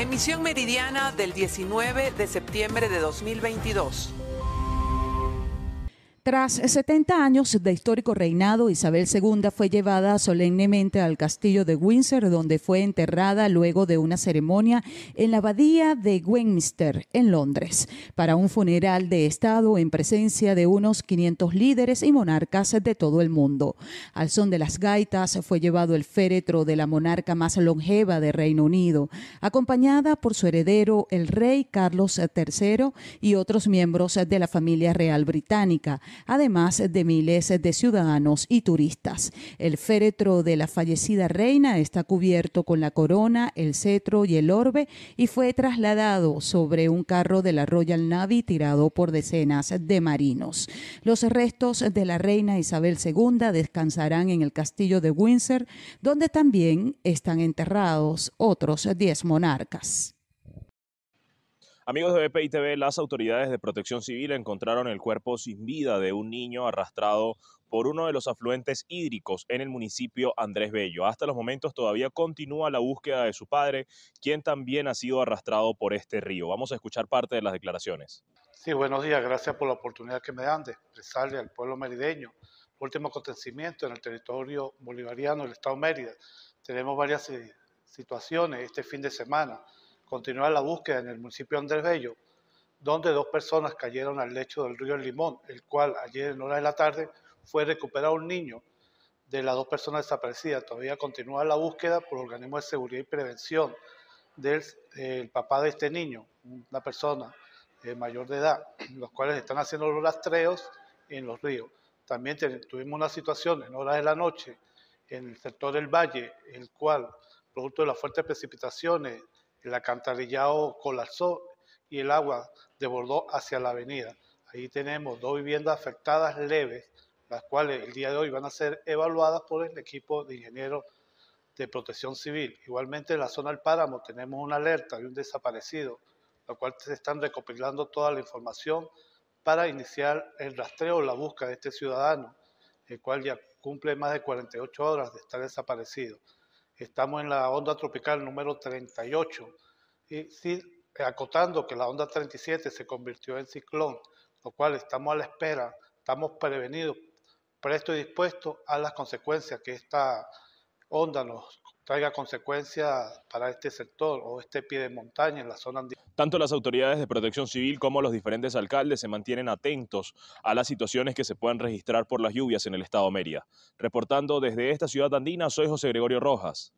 Emisión meridiana del 19 de septiembre de 2022. Tras 70 años de histórico reinado, Isabel II fue llevada solemnemente al castillo de Windsor, donde fue enterrada luego de una ceremonia en la abadía de Westminster, en Londres, para un funeral de Estado en presencia de unos 500 líderes y monarcas de todo el mundo. Al son de las gaitas fue llevado el féretro de la monarca más longeva de Reino Unido, acompañada por su heredero, el rey Carlos III, y otros miembros de la familia real británica además de miles de ciudadanos y turistas. El féretro de la fallecida reina está cubierto con la corona, el cetro y el orbe y fue trasladado sobre un carro de la Royal Navy tirado por decenas de marinos. Los restos de la reina Isabel II descansarán en el castillo de Windsor, donde también están enterrados otros 10 monarcas. Amigos de BPI TV, las autoridades de protección civil encontraron el cuerpo sin vida de un niño arrastrado por uno de los afluentes hídricos en el municipio Andrés Bello. Hasta los momentos todavía continúa la búsqueda de su padre, quien también ha sido arrastrado por este río. Vamos a escuchar parte de las declaraciones. Sí, buenos días. Gracias por la oportunidad que me dan de expresarle al pueblo merideño. Último acontecimiento en el territorio bolivariano del estado Mérida. Tenemos varias eh, situaciones este fin de semana continuar la búsqueda en el municipio Andrés Bello, donde dos personas cayeron al lecho del río Limón, el cual ayer en hora de la tarde fue recuperado un niño de las dos personas desaparecidas. Todavía continúa la búsqueda por organismos de seguridad y prevención del papá de este niño, una persona eh, mayor de edad, los cuales están haciendo los rastreos en los ríos. También tuvimos una situación en horas de la noche en el sector del valle, el cual, producto de las fuertes precipitaciones el alcantarillado colapsó y el agua desbordó hacia la avenida. Ahí tenemos dos viviendas afectadas leves, las cuales el día de hoy van a ser evaluadas por el equipo de ingenieros de protección civil. Igualmente en la zona del páramo tenemos una alerta de un desaparecido, lo cual se están recopilando toda la información para iniciar el rastreo o la búsqueda de este ciudadano, el cual ya cumple más de 48 horas de estar desaparecido. Estamos en la onda tropical número 38 y sí, acotando que la onda 37 se convirtió en ciclón, lo cual estamos a la espera, estamos prevenidos, prestos y dispuestos a las consecuencias que esta onda nos traiga consecuencias para este sector o este pie de montaña en la zona andina. Tanto las autoridades de protección civil como los diferentes alcaldes se mantienen atentos a las situaciones que se puedan registrar por las lluvias en el estado Mérida. Reportando desde esta ciudad andina, soy José Gregorio Rojas,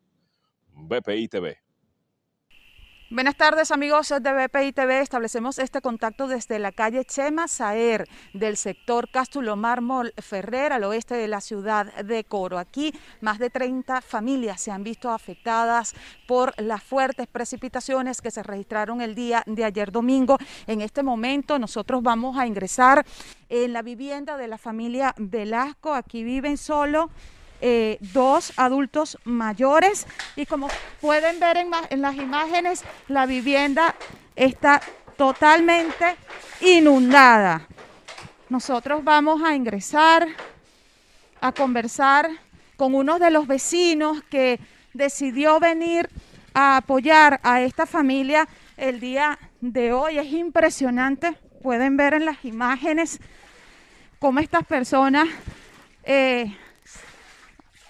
BPI TV. Buenas tardes amigos de BPI TV. Establecemos este contacto desde la calle Chema Saer del sector Cástulo Mármol Ferrer al oeste de la ciudad de Coro. Aquí más de 30 familias se han visto afectadas por las fuertes precipitaciones que se registraron el día de ayer domingo. En este momento nosotros vamos a ingresar en la vivienda de la familia Velasco. Aquí viven solo eh, dos adultos mayores y como pueden ver en, las imágenes, la vivienda está totalmente inundada. Nosotros vamos a ingresar a conversar con uno de los vecinos que decidió venir a apoyar a esta familia el día de hoy. Es impresionante, pueden ver en las imágenes cómo estas personas eh,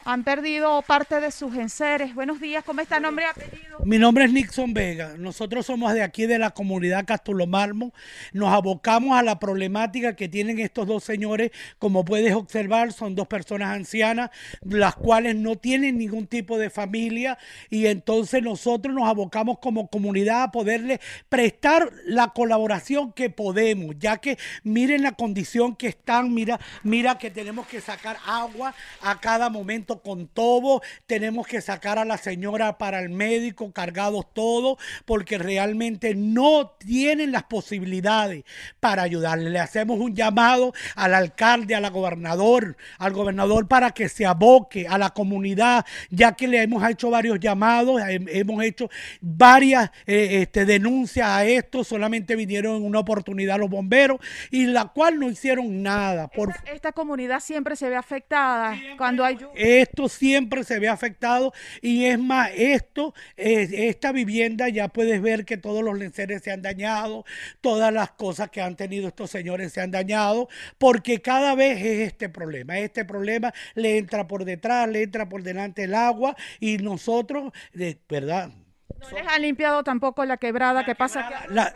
han perdido parte de sus enseres. Buenos días, ¿cómo está nombre y apellido? Mi nombre es Nixon Vega. Nosotros somos de aquí de la comunidad Castulomarmo. Nos abocamos a la problemática que tienen estos dos señores. Como puedes observar, son dos personas ancianas, las cuales no tienen ningún tipo de familia y entonces nosotros nos abocamos como comunidad a poderles prestar la colaboración que podemos, ya que miren la condición que están, mira, mira que tenemos que sacar agua a cada momento con todo, tenemos que sacar a la señora para el médico, cargados todos, porque realmente no tienen las posibilidades para ayudarle. Le hacemos un llamado al alcalde, al gobernador, al gobernador para que se aboque a la comunidad, ya que le hemos hecho varios llamados, hemos hecho varias eh, este, denuncias a esto, solamente vinieron en una oportunidad los bomberos y la cual no hicieron nada. Por... Esta, comunidad siempre se ve afectada cuando hay esto siempre se ve afectado. Y es más, esto, esta vivienda ya puedes ver que todos los lenceres se han dañado, todas las cosas que han tenido estos señores se han dañado, porque cada vez es este problema, este problema le entra por detrás, le entra por delante el agua y nosotros, de verdad, no les han limpiado tampoco la quebrada que pasa La,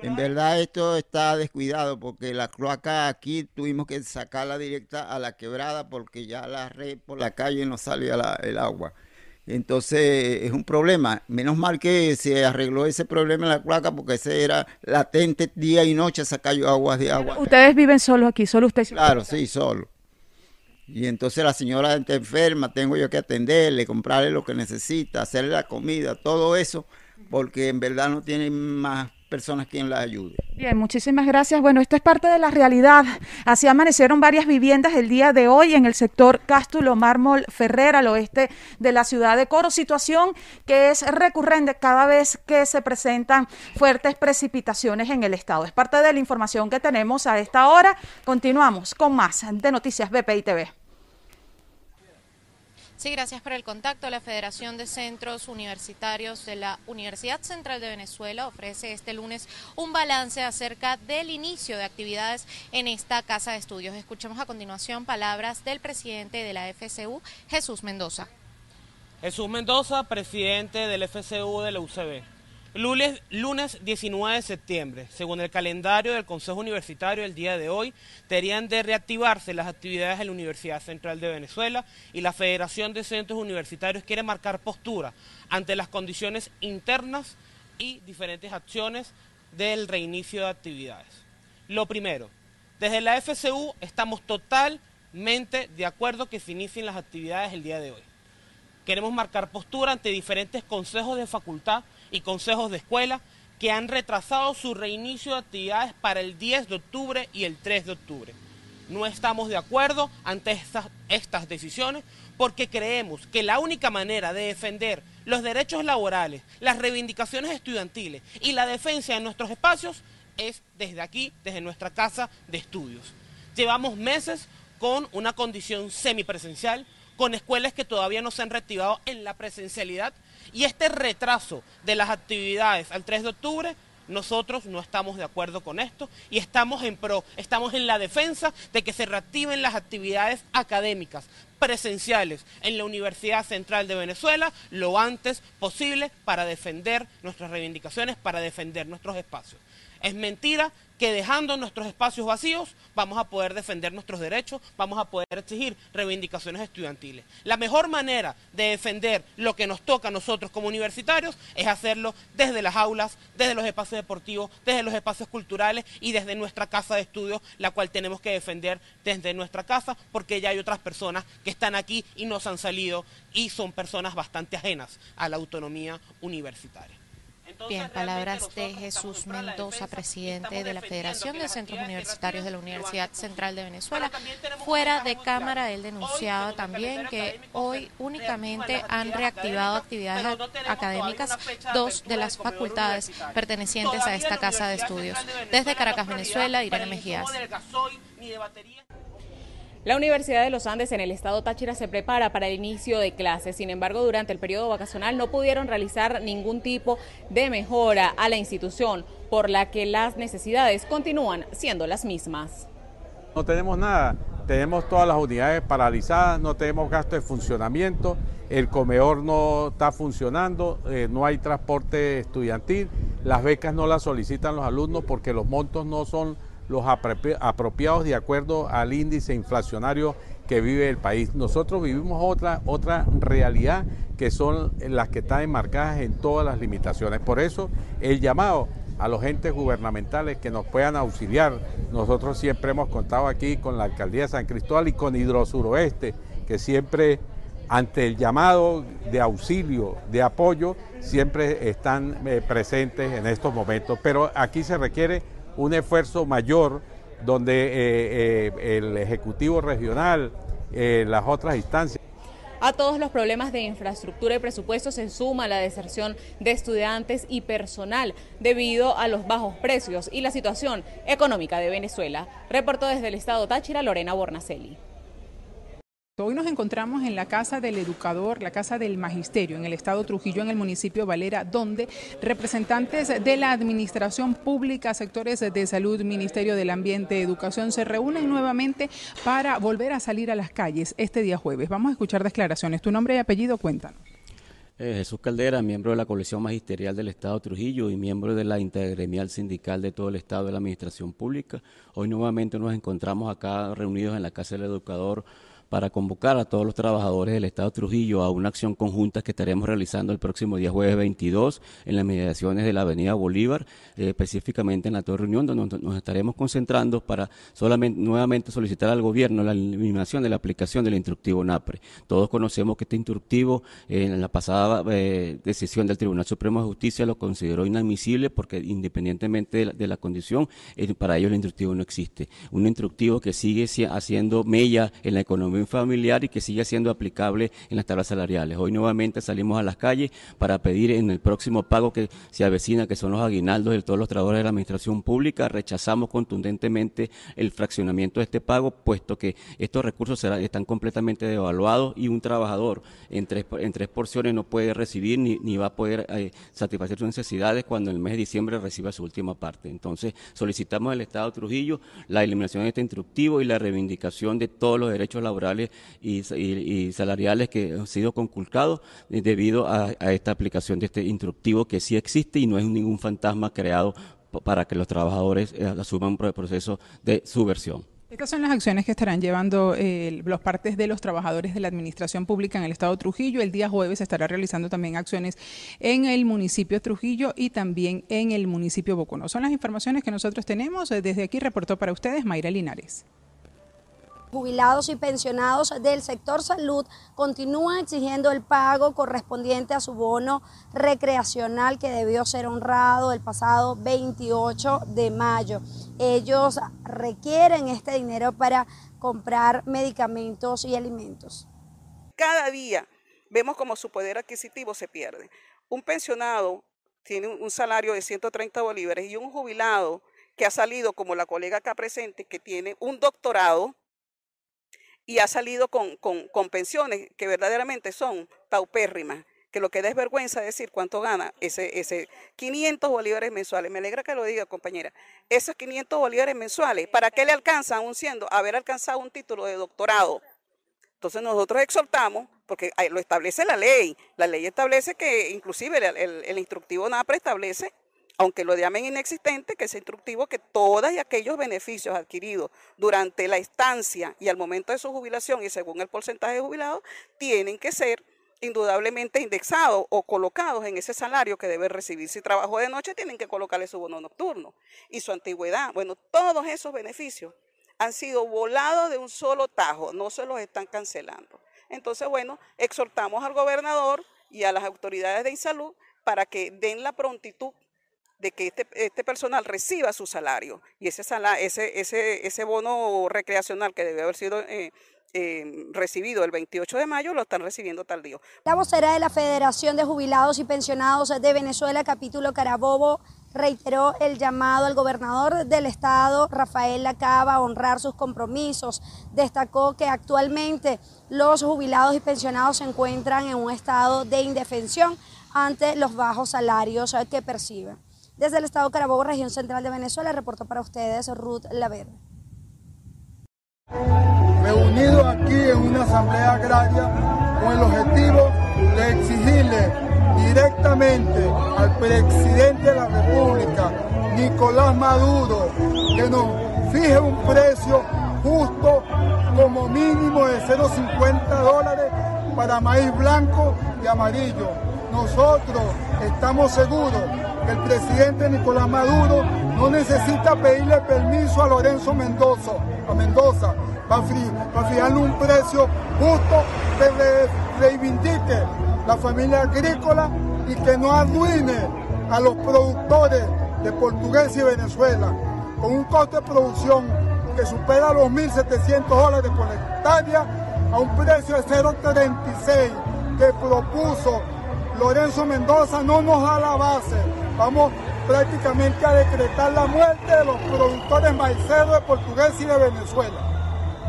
En verdad esto está descuidado porque la cloaca aquí tuvimos que sacarla directa a la quebrada porque ya la red por la calle no salía el agua. Entonces es un problema. Menos mal que se arregló ese problema en la cloaca porque ese era latente día y noche sacar aguas de agua. Ustedes viven solo aquí, solo ustedes. Claro, sí, solo. Y entonces la señora está enferma, tengo yo que atenderle, comprarle lo que necesita, hacerle la comida, todo eso, porque en verdad no tiene más personas quien la ayude. Bien, muchísimas gracias. Bueno, esto es parte de la realidad. Así amanecieron varias viviendas el día de hoy en el sector Cástulo Mármol Ferrer, al oeste de la ciudad de Coro, situación que es recurrente cada vez que se presentan fuertes precipitaciones en el estado. Es parte de la información que tenemos a esta hora. Continuamos con más de Noticias BPI TV. Sí, gracias por el contacto. La Federación de Centros Universitarios de la Universidad Central de Venezuela ofrece este lunes un balance acerca del inicio de actividades en esta casa de estudios. Escuchemos a continuación palabras del presidente de la FCU, Jesús Mendoza. Jesús Mendoza, presidente del FCU de la UCB. Lunes, lunes 19 de septiembre, según el calendario del Consejo Universitario, el día de hoy, deberían de reactivarse las actividades en la Universidad Central de Venezuela y la Federación de Centros Universitarios quiere marcar postura ante las condiciones internas y diferentes acciones del reinicio de actividades. Lo primero, desde la FCU estamos totalmente de acuerdo que se inicien las actividades el día de hoy. Queremos marcar postura ante diferentes consejos de facultad y consejos de escuela que han retrasado su reinicio de actividades para el 10 de octubre y el 3 de octubre. No estamos de acuerdo ante estas, estas decisiones porque creemos que la única manera de defender los derechos laborales, las reivindicaciones estudiantiles y la defensa de nuestros espacios es desde aquí, desde nuestra casa de estudios. Llevamos meses con una condición semipresencial, con escuelas que todavía no se han reactivado en la presencialidad y este retraso de las actividades al 3 de octubre nosotros no estamos de acuerdo con esto y estamos en pro, estamos en la defensa de que se reactiven las actividades académicas presenciales en la Universidad Central de Venezuela lo antes posible para defender nuestras reivindicaciones, para defender nuestros espacios. Es mentira que dejando nuestros espacios vacíos vamos a poder defender nuestros derechos, vamos a poder exigir reivindicaciones estudiantiles. La mejor manera de defender lo que nos toca a nosotros como universitarios es hacerlo desde las aulas, desde los espacios deportivos, desde los espacios culturales y desde nuestra casa de estudios, la cual tenemos que defender desde nuestra casa porque ya hay otras personas que están aquí y nos han salido y son personas bastante ajenas a la autonomía universitaria. Bien, palabras de Jesús Mendoza, presidente de la Federación de Centros Universitarios de la Universidad Central de Venezuela. Fuera de cámara, él denunciaba también que hoy únicamente han reactivado actividades académicas dos de las facultades pertenecientes a esta casa de estudios. Desde Caracas, Venezuela, Irene Mejías. La Universidad de los Andes en el estado Táchira se prepara para el inicio de clases. Sin embargo, durante el periodo vacacional no pudieron realizar ningún tipo de mejora a la institución, por la que las necesidades continúan siendo las mismas. No tenemos nada, tenemos todas las unidades paralizadas, no tenemos gasto de funcionamiento, el comedor no está funcionando, eh, no hay transporte estudiantil, las becas no las solicitan los alumnos porque los montos no son los apropiados de acuerdo al índice inflacionario que vive el país. Nosotros vivimos otra, otra realidad que son las que están enmarcadas en todas las limitaciones. Por eso el llamado a los entes gubernamentales que nos puedan auxiliar. Nosotros siempre hemos contado aquí con la alcaldía de San Cristóbal y con Hidrosuroeste, que siempre ante el llamado de auxilio, de apoyo, siempre están eh, presentes en estos momentos. Pero aquí se requiere un esfuerzo mayor donde eh, eh, el Ejecutivo Regional, eh, las otras instancias. A todos los problemas de infraestructura y presupuesto se suma la deserción de estudiantes y personal debido a los bajos precios y la situación económica de Venezuela. Reportó desde el estado Táchira Lorena Bornacelli. Hoy nos encontramos en la Casa del Educador, la Casa del Magisterio, en el Estado Trujillo, en el municipio Valera, donde representantes de la Administración Pública, sectores de salud, Ministerio del Ambiente, Educación, se reúnen nuevamente para volver a salir a las calles este día jueves. Vamos a escuchar declaraciones. Tu nombre y apellido, cuéntanos. Eh, Jesús Caldera, miembro de la colección magisterial del Estado Trujillo y miembro de la intergremial sindical de todo el Estado de la Administración Pública. Hoy nuevamente nos encontramos acá reunidos en la Casa del Educador para convocar a todos los trabajadores del Estado Trujillo a una acción conjunta que estaremos realizando el próximo día jueves 22 en las mediaciones de la Avenida Bolívar, eh, específicamente en la Torre Reunión, donde nos estaremos concentrando para solamente nuevamente solicitar al gobierno la eliminación de la aplicación del instructivo NAPRE. Todos conocemos que este instructivo en la pasada eh, decisión del Tribunal Supremo de Justicia lo consideró inadmisible porque independientemente de la, condición, eh, para ellos el instructivo no existe. Un instructivo que sigue haciendo mella en la economía familiar y que sigue siendo aplicable en las tablas salariales. Hoy nuevamente salimos a las calles para pedir en el próximo pago que se avecina, que son los aguinaldos de todos los trabajadores de la administración pública, rechazamos contundentemente el fraccionamiento de este pago, puesto que estos recursos están completamente devaluados y un trabajador en tres, en tres porciones no puede recibir ni, ni va a poder eh, satisfacer sus necesidades cuando en el mes de diciembre reciba su última parte. Entonces, solicitamos al Estado Trujillo la eliminación de este instructivo y la reivindicación de todos los derechos laborales y, salariales que han sido conculcados debido a, esta aplicación de este instructivo que sí existe y no es ningún fantasma creado para que los trabajadores eh, asuman un proceso de subversión. Estas son las acciones que estarán llevando eh, los partes de los trabajadores de la Administración Pública en el Estado Trujillo. El día jueves se estará realizando también acciones en el municipio Trujillo y también en el municipio Bocono. Son las informaciones que nosotros tenemos. Desde aquí reportó para ustedes Mayra Linares jubilados y pensionados del sector salud continúan exigiendo el pago correspondiente a su bono recreacional que debió ser honrado el pasado 28 de mayo. Ellos requieren este dinero para comprar medicamentos y alimentos. Cada día vemos como su poder adquisitivo se pierde. Un pensionado tiene un salario de 130 bolívares y un jubilado que ha salido como la colega acá presente, que tiene un doctorado, y ha salido con, pensiones que verdaderamente son paupérrimas, que lo que da es vergüenza decir cuánto gana ese, ese 500 bolívares mensuales. Me alegra que lo diga, compañera. Esos 500 bolívares mensuales, ¿para qué le alcanza aún siendo haber alcanzado un título de doctorado? Entonces nosotros exhortamos, porque lo establece la ley, la ley establece que inclusive el, el instructivo NAPRE establece aunque lo llamen inexistente, que es instructivo que todos y aquellos beneficios adquiridos durante la estancia y al momento de su jubilación y según el porcentaje de jubilados, tienen que ser indudablemente indexados o colocados en ese salario que debe recibir. Si trabajó de noche, tienen que colocarle su bono nocturno y su antigüedad. Bueno, todos esos beneficios han sido volados de un solo tajo, no se los están cancelando. Entonces, bueno, exhortamos al gobernador y a las autoridades de salud para que den la prontitud de que este, este, personal reciba su salario y ese, ese, ese, ese bono recreacional que debe haber sido eh, eh, recibido el 28 de mayo lo están recibiendo tal día. La vocera de la Federación de Jubilados y Pensionados de Venezuela, capítulo Carabobo, reiteró el llamado al gobernador del estado, Rafael Lacaba, a honrar sus compromisos. Destacó que actualmente los jubilados y pensionados se encuentran en un estado de indefensión ante los bajos salarios que perciben. Desde el estado Carabobo, región central de Venezuela, reportó para ustedes Ruth Laverde. Reunido aquí en una asamblea agraria con el objetivo de exigirle directamente al presidente de la República, Nicolás Maduro, que nos fije un precio justo como mínimo de 0,50 dólares para maíz blanco y amarillo. Nosotros estamos seguros el presidente Nicolás Maduro no necesita pedirle permiso a Lorenzo Mendoza, a Mendoza para, fijarle un precio justo que reivindique la familia agrícola y que no arruine a los productores de Portugués y Venezuela, con un coste de producción que supera los 1.700 dólares por hectárea a un precio de 0,36 que propuso Lorenzo Mendoza no nos da la base. Vamos prácticamente a decretar la muerte de los productores maiceros de Portugués y de Venezuela.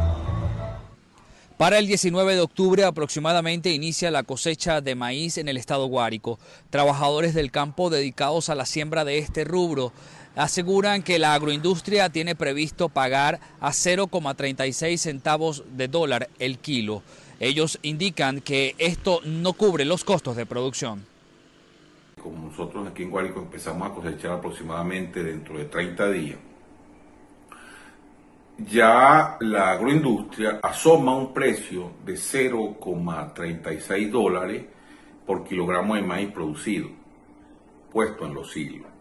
Para el 19 de octubre aproximadamente inicia la cosecha de maíz en el estado Guárico. Trabajadores del campo dedicados a la siembra de este rubro aseguran que la agroindustria tiene previsto pagar a 0,36 centavos de dólar el kilo. Ellos indican que esto no cubre los costos de producción. Nosotros aquí en Guárico empezamos a cosechar aproximadamente dentro de 30 días, ya la agroindustria asoma un precio de 0,36 dólares por kilogramo de maíz producido, puesto en los siglos.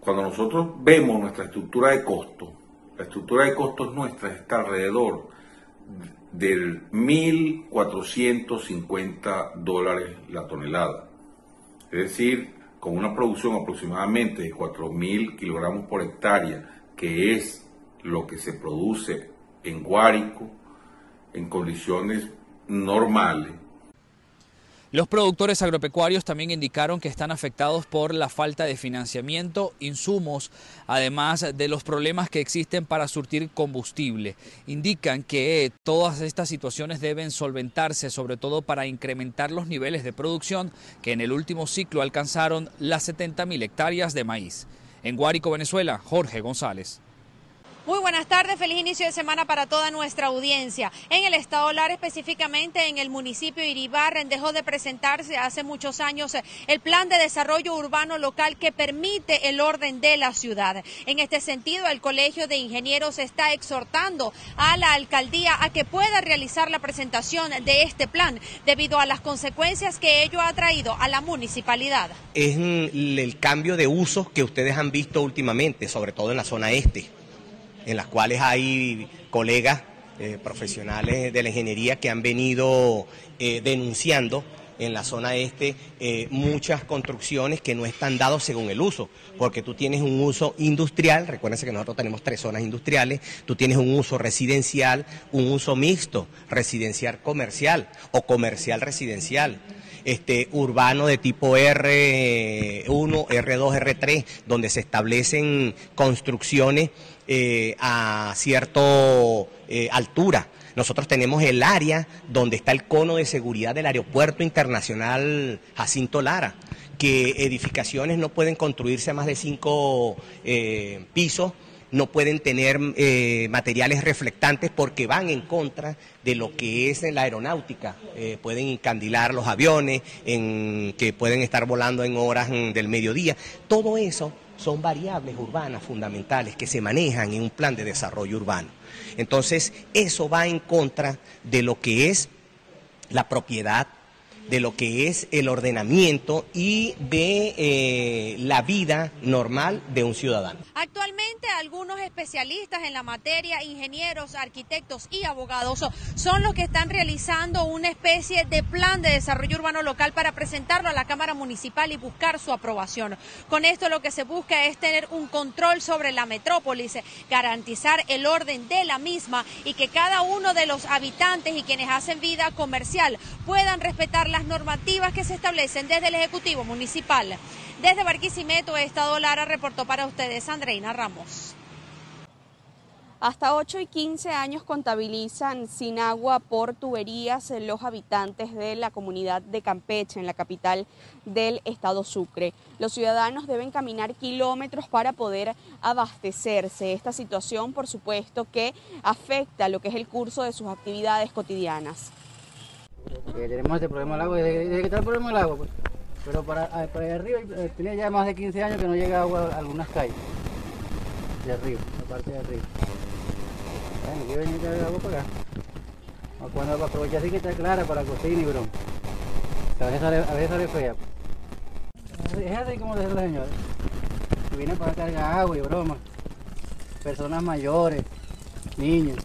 Cuando nosotros vemos nuestra estructura de costos, la estructura de costos nuestra está alrededor del 1.450 dólares la tonelada. Es decir, con una producción aproximadamente de 4.000 kilogramos por hectárea, que es lo que se produce en Guárico en condiciones normales. Los productores agropecuarios también indicaron que están afectados por la falta de financiamiento, insumos, además de los problemas que existen para surtir combustible. Indican que todas estas situaciones deben solventarse, sobre todo para incrementar los niveles de producción que en el último ciclo alcanzaron las 70.000 hectáreas de maíz. En Guárico, Venezuela, Jorge González. Muy buenas tardes, feliz inicio de semana para toda nuestra audiencia. En el estado Lara, específicamente en el municipio de Iribarren, dejó de presentarse hace muchos años el plan de desarrollo urbano local que permite el orden de la ciudad. En este sentido, el Colegio de Ingenieros está exhortando a la alcaldía a que pueda realizar la presentación de este plan debido a las consecuencias que ello ha traído a la municipalidad. Es el cambio de usos que ustedes han visto últimamente, sobre todo en la zona este en las cuales hay colegas eh, profesionales de la ingeniería que han venido eh, denunciando en la zona este eh, muchas construcciones que no están dados según el uso, porque tú tienes un uso industrial, recuérdense que nosotros tenemos tres zonas industriales, tú tienes un uso residencial, un uso mixto, residencial comercial o comercial residencial. Este, urbano de tipo R1, R2, R3, donde se establecen construcciones eh, a cierta eh, altura. Nosotros tenemos el área donde está el cono de seguridad del Aeropuerto Internacional Jacinto Lara, que edificaciones no pueden construirse a más de cinco eh, pisos no pueden tener materiales reflectantes porque van en contra de lo que es la aeronáutica. pueden encandilar los aviones, en, que pueden estar volando en horas mm, del mediodía. Todo eso son variables urbanas fundamentales que se manejan en un plan de desarrollo urbano. Entonces, eso va en contra de lo que es la propiedad de lo que es el ordenamiento y de eh, la vida normal de un ciudadano. Actualmente algunos especialistas en la materia, ingenieros, arquitectos y abogados, son los que están realizando una especie de plan de desarrollo urbano local para presentarlo a la Cámara Municipal y buscar su aprobación. Con esto lo que se busca es tener un control sobre la metrópolis, garantizar el orden de la misma y que cada uno de los habitantes y quienes hacen vida comercial puedan respetar las normativas que se establecen desde el Ejecutivo Municipal. Desde Barquisimeto, Estado Lara, reportó para ustedes Andreina Ramos. Hasta 8 y 15 años contabilizan sin agua por tuberías los habitantes de la comunidad de Campeche, en la capital del estado Sucre. Los ciudadanos deben caminar kilómetros para poder abastecerse. Esta situación, por supuesto, que afecta lo que es el curso de sus actividades cotidianas tenemos este problema del agua, desde, que está el problema del agua, pues. Pero para, ah, para arriba eh, tiene ya más de 15 años que no llega agua a algunas calles. De arriba, la parte de arriba. Bueno, aquí venir a traer agua para acá. Cuando aprovechar así que está clara para cocina y broma. A veces sale, a veces sale fea. Es así como dice la señora. Que viene para cargar agua y broma. Personas mayores, niños.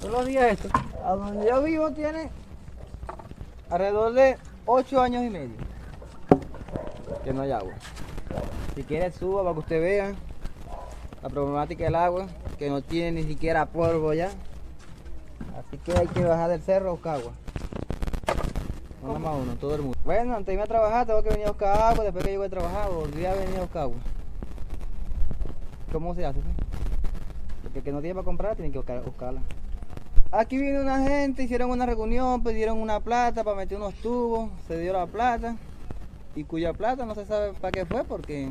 Todos los días esto. A donde yo vivo tiene alrededor de 8 años y medio que no hay agua. Si quiere suba para que usted vea la problemática del agua, que no tiene ni siquiera polvo ya. Así que hay que bajar del cerro a buscar agua. Más uno, todo el mundo. Bueno, antes de irme a trabajar tengo que venir a buscar agua, después que llego a trabajar volví a venir a buscar agua. ¿Cómo se hace? Porque el que no tiene para comprar tiene que buscarla. Aquí vino una gente, hicieron una reunión, pidieron una plata para meter unos tubos, se dio la plata y cuya plata no se sabe para qué fue porque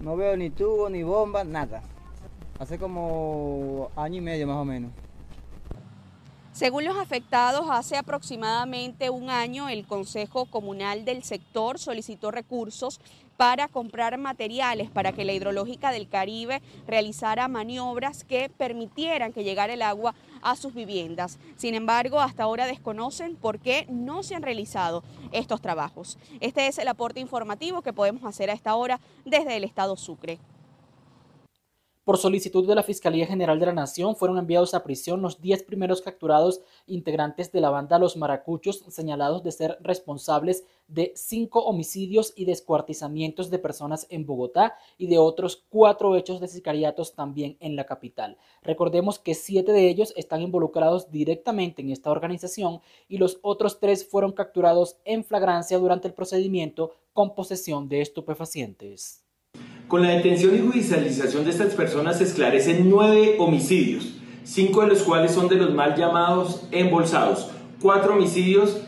no veo ni tubo, ni bomba, nada. Hace como año y medio más o menos. Según los afectados, hace aproximadamente un año el Consejo Comunal del sector solicitó recursos para comprar materiales para que la hidrológica del Caribe realizara maniobras que permitieran que llegara el agua a sus viviendas. Sin embargo, hasta ahora desconocen por qué no se han realizado estos trabajos. Este es el aporte informativo que podemos hacer a esta hora desde el Estado Sucre. Por solicitud de la Fiscalía General de la Nación fueron enviados a prisión los 10 primeros capturados integrantes de la banda Los Maracuchos señalados de ser responsables de cinco homicidios y descuartizamientos de personas en Bogotá y de otros cuatro hechos de sicariatos también en la capital. Recordemos que siete de ellos están involucrados directamente en esta organización y los otros tres fueron capturados en flagrancia durante el procedimiento con posesión de estupefacientes. Con la detención y judicialización de estas personas se esclarecen nueve homicidios, cinco de los cuales son de los mal llamados embolsados, cuatro homicidios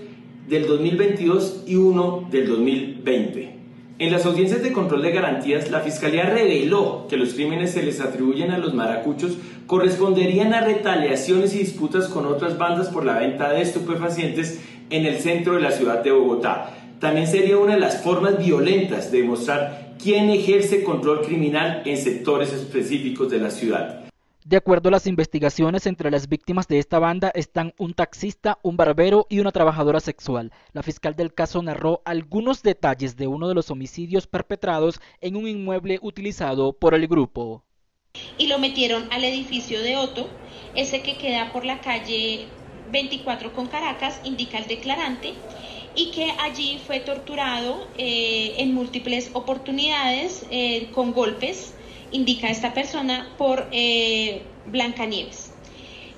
del 2022 y uno del 2020. En las audiencias de control de garantías, la Fiscalía reveló que los crímenes se les atribuyen a los maracuchos corresponderían a retaliaciones y disputas con otras bandas por la venta de estupefacientes en el centro de la ciudad de Bogotá. También sería una de las formas violentas de demostrar quién ejerce control criminal en sectores específicos de la ciudad. De acuerdo a las investigaciones, entre las víctimas de esta banda están un taxista, un barbero y una trabajadora sexual. La fiscal del caso narró algunos detalles de uno de los homicidios perpetrados en un inmueble utilizado por el grupo. Y lo metieron al edificio de Otto, ese que queda por la calle 24 con Caracas, indica el declarante, y que allí fue torturado eh, en múltiples oportunidades eh, con golpes, indica esta persona, por eh, Blancanieves.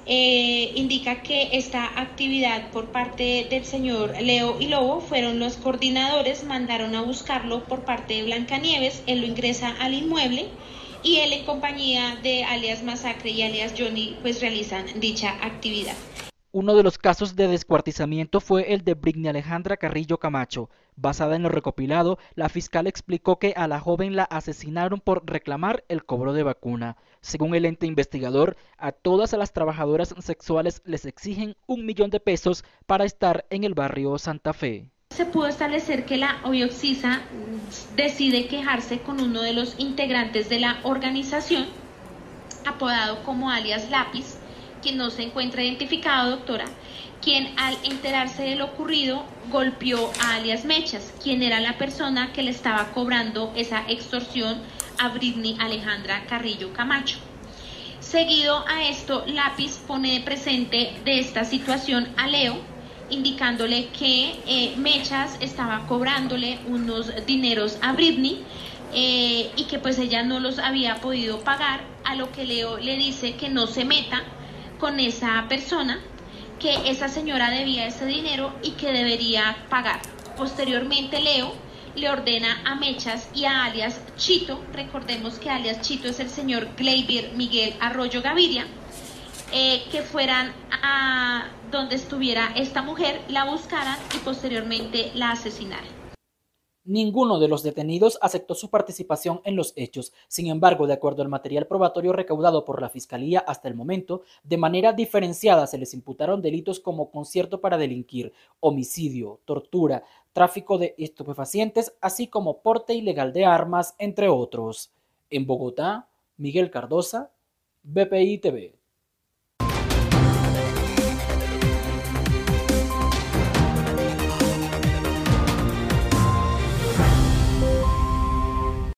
indica que esta actividad por parte del señor Leo y Lobo fueron los coordinadores, mandaron a buscarlo por parte de Blancanieves, él lo ingresa al inmueble y él en compañía de alias Masacre y alias Johnny pues realizan dicha actividad. Uno de los casos de descuartizamiento fue el de Britney Alejandra Carrillo Camacho. Basada en lo recopilado, la fiscal explicó que a la joven la asesinaron por reclamar el cobro de vacuna. Según el ente investigador, a todas las trabajadoras sexuales les exigen un millón de pesos para estar en el barrio Santa Fe. Se pudo establecer que la Obioxisa decide quejarse con uno de los integrantes de la organización, apodado como alias Lápiz, quien no se encuentra identificado, doctora, quien al enterarse de lo ocurrido golpeó a alias Mechas, quien era la persona que le estaba cobrando esa extorsión a Britney Alejandra Carrillo Camacho. Seguido a esto, Lápiz pone de presente de esta situación a Leo, indicándole que eh, Mechas estaba cobrándole unos dineros a Britney eh, y que pues ella no los había podido pagar, a lo que Leo le dice que no se meta, con esa persona que esa señora debía ese dinero y que debería pagar. Posteriormente Leo le ordena a Mechas y a alias Chito, recordemos que alias Chito es el señor Gleyber Miguel Arroyo Gaviria, eh, que fueran a donde estuviera esta mujer, la buscaran y posteriormente la asesinaran. Ninguno de los detenidos aceptó su participación en los hechos. Sin embargo, de acuerdo al material probatorio recaudado por la Fiscalía hasta el momento, de manera diferenciada se les imputaron delitos como concierto para delinquir, homicidio, tortura, tráfico de estupefacientes, así como porte ilegal de armas, entre otros. En Bogotá, Miguel Cardosa, BPI TV.